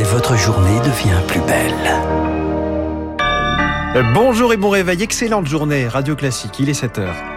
et votre journée devient plus belle. Bonjour et bon réveil, excellente journée, Radio Classique, il est 7h.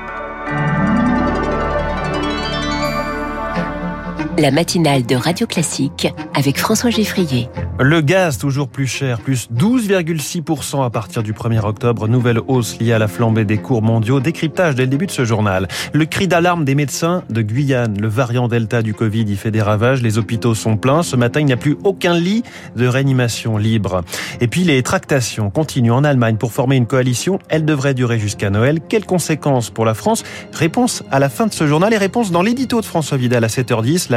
La matinale de Radio Classique avec François Geffrier. Le gaz toujours plus cher, plus 12,6% à partir du 1er octobre. Nouvelle hausse liée à la flambée des cours mondiaux. Décryptage dès le début de ce journal. Le cri d'alarme des médecins de Guyane. Le variant Delta du Covid y fait des ravages. Les hôpitaux sont pleins. Ce matin, il n'y a plus aucun lit de réanimation libre. Et puis les tractations continuent en Allemagne pour former une coalition. Elle devrait durer jusqu'à Noël. Quelles conséquences pour la France? Réponse à la fin de ce journal et réponse dans l'édito de François Vidal à 7h10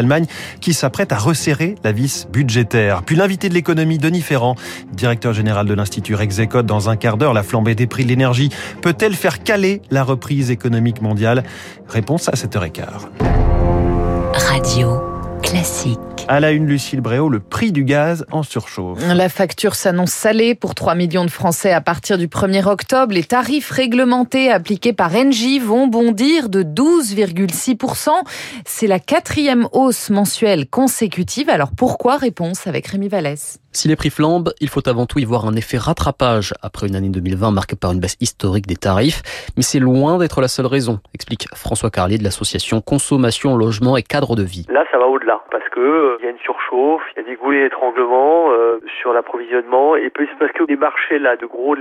qui s'apprête à resserrer la vis budgétaire. Puis l'invité de l'économie, Denis Ferrand, directeur général de l'Institut Rexecode, dans un quart d'heure, la flambée des prix de l'énergie peut-elle faire caler la reprise économique mondiale? Réponse à 7h15. Radio classique. À la une, Lucille Bréau, le prix du gaz en surchauffe. La facture s'annonce salée pour 3 millions de Français à partir du 1er octobre. Les tarifs réglementés appliqués par Engie vont bondir de 12,6%. C'est la quatrième hausse mensuelle consécutive. Alors pourquoi? Réponse avec Rémi Vallès. Si les prix flambent, il faut avant tout y voir un effet rattrapage après une année 2020 marquée par une baisse historique des tarifs. Mais c'est loin d'être la seule raison, explique François Carlier de l'association Consommation, Logement et Cadre de Vie. Là, ça va au-delà parce que euh, il y a une surchauffe, il y a des goulets d'étranglement euh, sur l'approvisionnement et puis parce que les marchés là de gros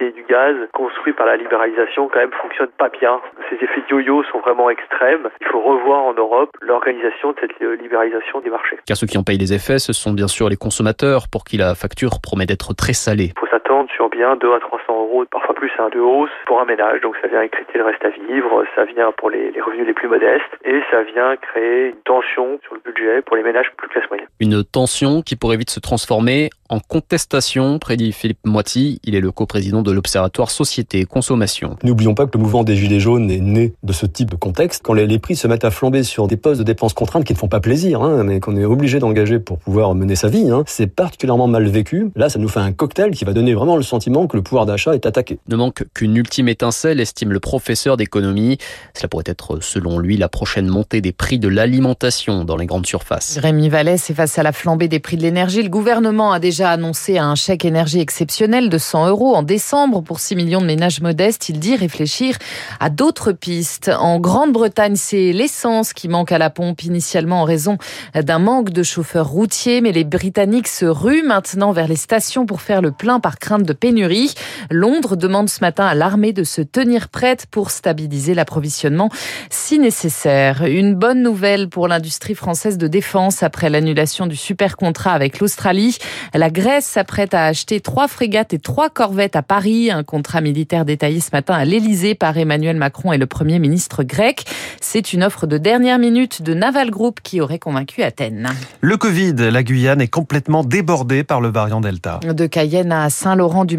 et du gaz construits par la libéralisation quand même fonctionnent pas bien. Ces effets de yo-yo sont vraiment extrêmes. Il faut revoir en Europe l'organisation de cette euh, libéralisation des marchés. Car ceux qui en payent les effets, ce sont bien sûr les consommateurs pour qui la facture promet d'être très salée. Il faut s'attendre sur bien 2 à 300 euros, parfois plus un de hausse pour un ménage. Donc ça vient écréter le reste à vivre, ça vient pour les, les revenus les plus modestes et ça vient créer une tension sur le budget pour les ménages plus classe moyenne. Une tension qui pourrait vite se transformer en contestation, prédit Philippe Moiti. Il est le coprésident de l'Observatoire Société et Consommation. N'oublions pas que le mouvement des Gilets jaunes est né de ce type de contexte. Quand les, les prix se mettent à flamber sur des postes de dépenses contraintes qui ne font pas plaisir, hein, mais qu'on est obligé d'engager pour pouvoir mener sa vie, hein, c'est particulièrement mal vécu. Là, ça nous fait un cocktail qui va donner vraiment le sentiment que le pouvoir d'achat est attaqué. Ne manque qu'une ultime étincelle, estime le professeur d'économie. Cela pourrait être, selon lui, la prochaine montée des prix de l'alimentation dans les grandes surfaces. Rémi Vallès, et face à la flambée des prix de l'énergie, le gouvernement a déjà annoncé un chèque énergie exceptionnel de 100 euros en décembre pour 6 millions de ménages modestes. Il dit réfléchir à d'autres pistes. En Grande-Bretagne, c'est l'essence qui manque à la pompe initialement en raison d'un manque de chauffeurs routiers, mais les Britanniques se ruent maintenant vers les stations pour faire le plein par crainte de pénurie. Londres demande ce matin à l'armée de se tenir prête pour stabiliser l'approvisionnement si nécessaire. Une bonne nouvelle pour l'industrie française de défense après l'annulation du super contrat avec l'Australie. La Grèce s'apprête à acheter trois frégates et trois corvettes à Paris. Un contrat militaire détaillé ce matin à l'Elysée par Emmanuel Macron et le premier ministre grec. C'est une offre de dernière minute de Naval Group qui aurait convaincu Athènes. Le Covid, la Guyane est complètement débordée par le variant Delta. De Cayenne à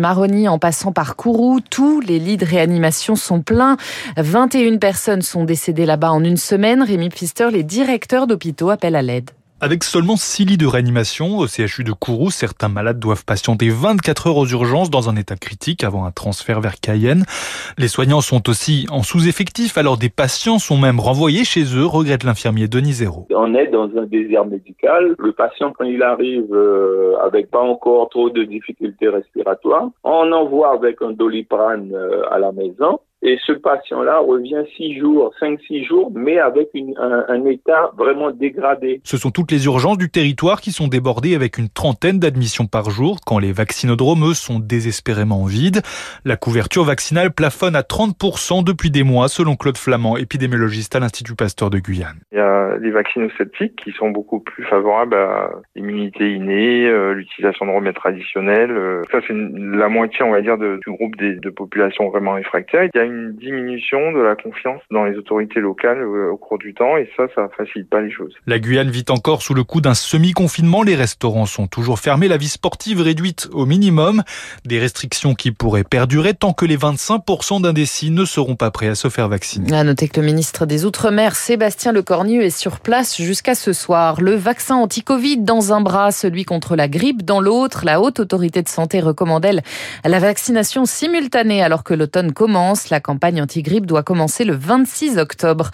Saint-Laurent-du-Maroni en passant par Kourou, tous les lits de réanimation sont pleins. 21 personnes sont décédées là-bas en une semaine. Rémi Pfister, les directeurs d'hôpitaux appellent à l'aide. Avec seulement 6 lits de réanimation au CHU de Kourou, certains malades doivent patienter 24 heures aux urgences dans un état critique avant un transfert vers Cayenne. Les soignants sont aussi en sous-effectif, alors des patients sont même renvoyés chez eux, regrette l'infirmier Denis Zéro. On est dans un désert médical. Le patient, quand il arrive euh, avec pas encore trop de difficultés respiratoires, on envoie avec un doliprane euh, à la maison. Et ce patient-là revient six jours, cinq, six jours, mais avec une, un, un, état vraiment dégradé. Ce sont toutes les urgences du territoire qui sont débordées avec une trentaine d'admissions par jour quand les vaccinodromes, eux, sont désespérément vides. La couverture vaccinale plafonne à 30% depuis des mois, selon Claude Flamand, épidémiologiste à l'Institut Pasteur de Guyane. Il y a les vaccinosceptiques qui sont beaucoup plus favorables à l'immunité innée, euh, l'utilisation de remèdes traditionnels. Euh, ça, c'est la moitié, on va dire, de, du groupe des, de populations vraiment réfractaires. Il y a une diminution de la confiance dans les autorités locales euh, au cours du temps et ça, ça facilite pas les choses. La Guyane vit encore sous le coup d'un semi-confinement. Les restaurants sont toujours fermés, la vie sportive réduite au minimum. Des restrictions qui pourraient perdurer tant que les 25% d'indécis ne seront pas prêts à se faire vacciner. À noter que le ministre des Outre-mer, Sébastien Lecornu, est sur place jusqu'à ce soir. Le vaccin anti-Covid dans un bras, celui contre la grippe dans l'autre. La haute autorité de santé recommande, elle, la vaccination simultanée alors que l'automne commence. La La campagne anti-grippe doit commencer le 26 octobre.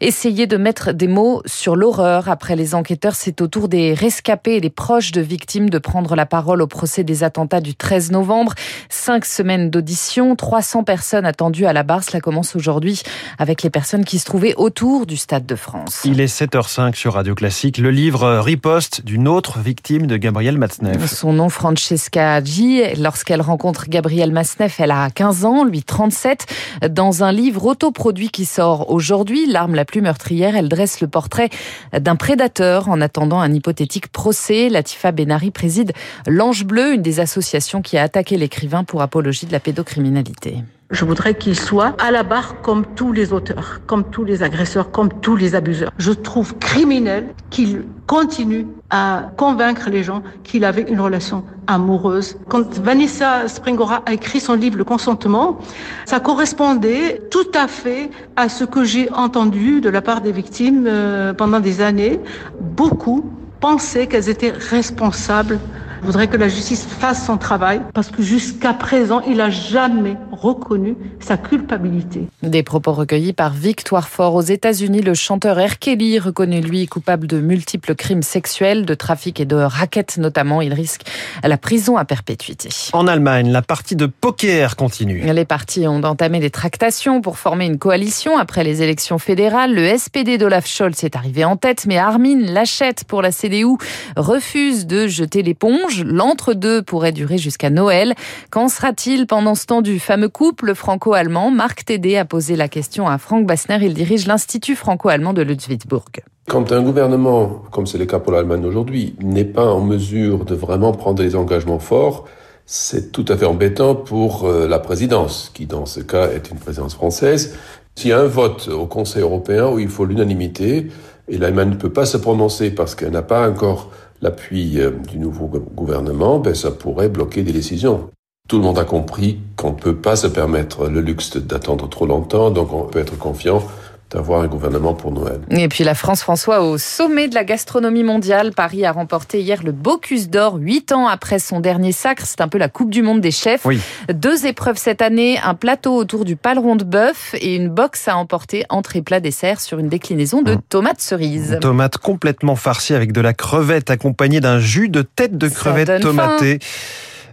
Essayer de mettre des mots sur l'horreur. Après les enquêteurs, c'est au tour des rescapés et des proches de victimes de prendre la parole au procès des attentats du 13 novembre. Cinq semaines d'audition, 300 personnes attendues à la barre. Cela commence aujourd'hui avec les personnes qui se trouvaient autour du Stade de France. Il est 7h05 sur Radio Classique. Le livre Riposte d'une autre victime de Gabriel Matzneff. Son nom, Francesca G. Lorsqu'elle rencontre Gabriel Matzneff, elle a 15 ans, lui 37. Dans un livre autoproduit qui sort aujourd'hui, L'arme la plus meurtrière, elle dresse le portrait d'un prédateur en attendant un hypothétique procès. Latifa Benari préside L'Ange Bleu, une des associations qui a attaqué l'écrivain pour apologie de la pédocriminalité. Je voudrais qu'il soit à la barre comme tous les auteurs, comme tous les agresseurs, comme tous les abuseurs. Je trouve criminel qu'il continue à convaincre les gens qu'il avait une relation amoureuse. Quand Vanessa Springora a écrit son livre Le consentement, ça correspondait tout à fait à ce que j'ai entendu de la part des victimes euh, pendant des années. Beaucoup pensaient qu'elles étaient responsables je voudrais que la justice fasse son travail parce que jusqu'à présent, il n'a jamais reconnu sa culpabilité. Des propos recueillis par Victoire Fort aux États-Unis. Le chanteur R. Kelly, reconnu lui coupable de multiples crimes sexuels, de trafic et de raquettes notamment, il risque la prison à perpétuité. En Allemagne, la partie de poker continue. Les partis ont entamé des tractations pour former une coalition après les élections fédérales. Le SPD d'Olaf Scholz est arrivé en tête, mais Armin Laschet pour la CDU refuse de jeter l'éponge. L'entre-deux pourrait durer jusqu'à Noël. Qu'en sera-t-il pendant ce temps du fameux couple franco-allemand? Marc Tédé a posé la question à Frank Bassner. Il dirige l'Institut franco-allemand de Ludwigsburg. Quand un gouvernement, comme c'est le cas pour l'Allemagne aujourd'hui, n'est pas en mesure de vraiment prendre des engagements forts, c'est tout à fait embêtant pour euh, la présidence, qui dans ce cas est une présidence française. S'il y a un vote au Conseil européen où il faut l'unanimité, et l'Allemagne ne peut pas se prononcer parce qu'elle n'a pas encore l'appui euh, du nouveau gouvernement, ben, ça pourrait bloquer des décisions. Tout le monde a compris qu'on ne peut pas se permettre le luxe d'attendre trop longtemps, donc on peut être confiant d'avoir un gouvernement pour Noël. Et puis la France, François, au sommet de la gastronomie mondiale, Paris a remporté hier le Bocuse d'Or, huit ans après son dernier sacre. C'est un peu la Coupe du Monde des chefs. Oui. Deux épreuves cette année, un plateau autour du paleron de bœuf et une box à emporter entrée plat dessert sur une déclinaison de tomates cerises. Tomates complètement farcies avec de la crevette accompagnée d'un jus de tête de crevette tomatée.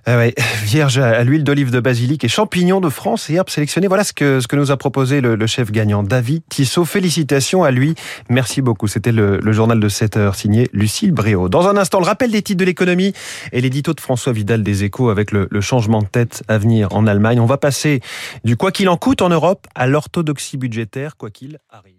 Ah vierge à l'huile d'olive de basilic et champignons de France et herbes sélectionnées. Voilà ce que, ce que nous a proposé le, chef gagnant David Tissot. Félicitations à lui. Merci beaucoup. C'était le, journal de 7 heures signé Lucille Bréau. Dans un instant, le rappel des titres de l'économie et l'édito de François Vidal des Échos avec le changement de tête à venir en Allemagne. On va passer du quoi qu'il en coûte en Europe à l'orthodoxie budgétaire, quoi qu'il arrive.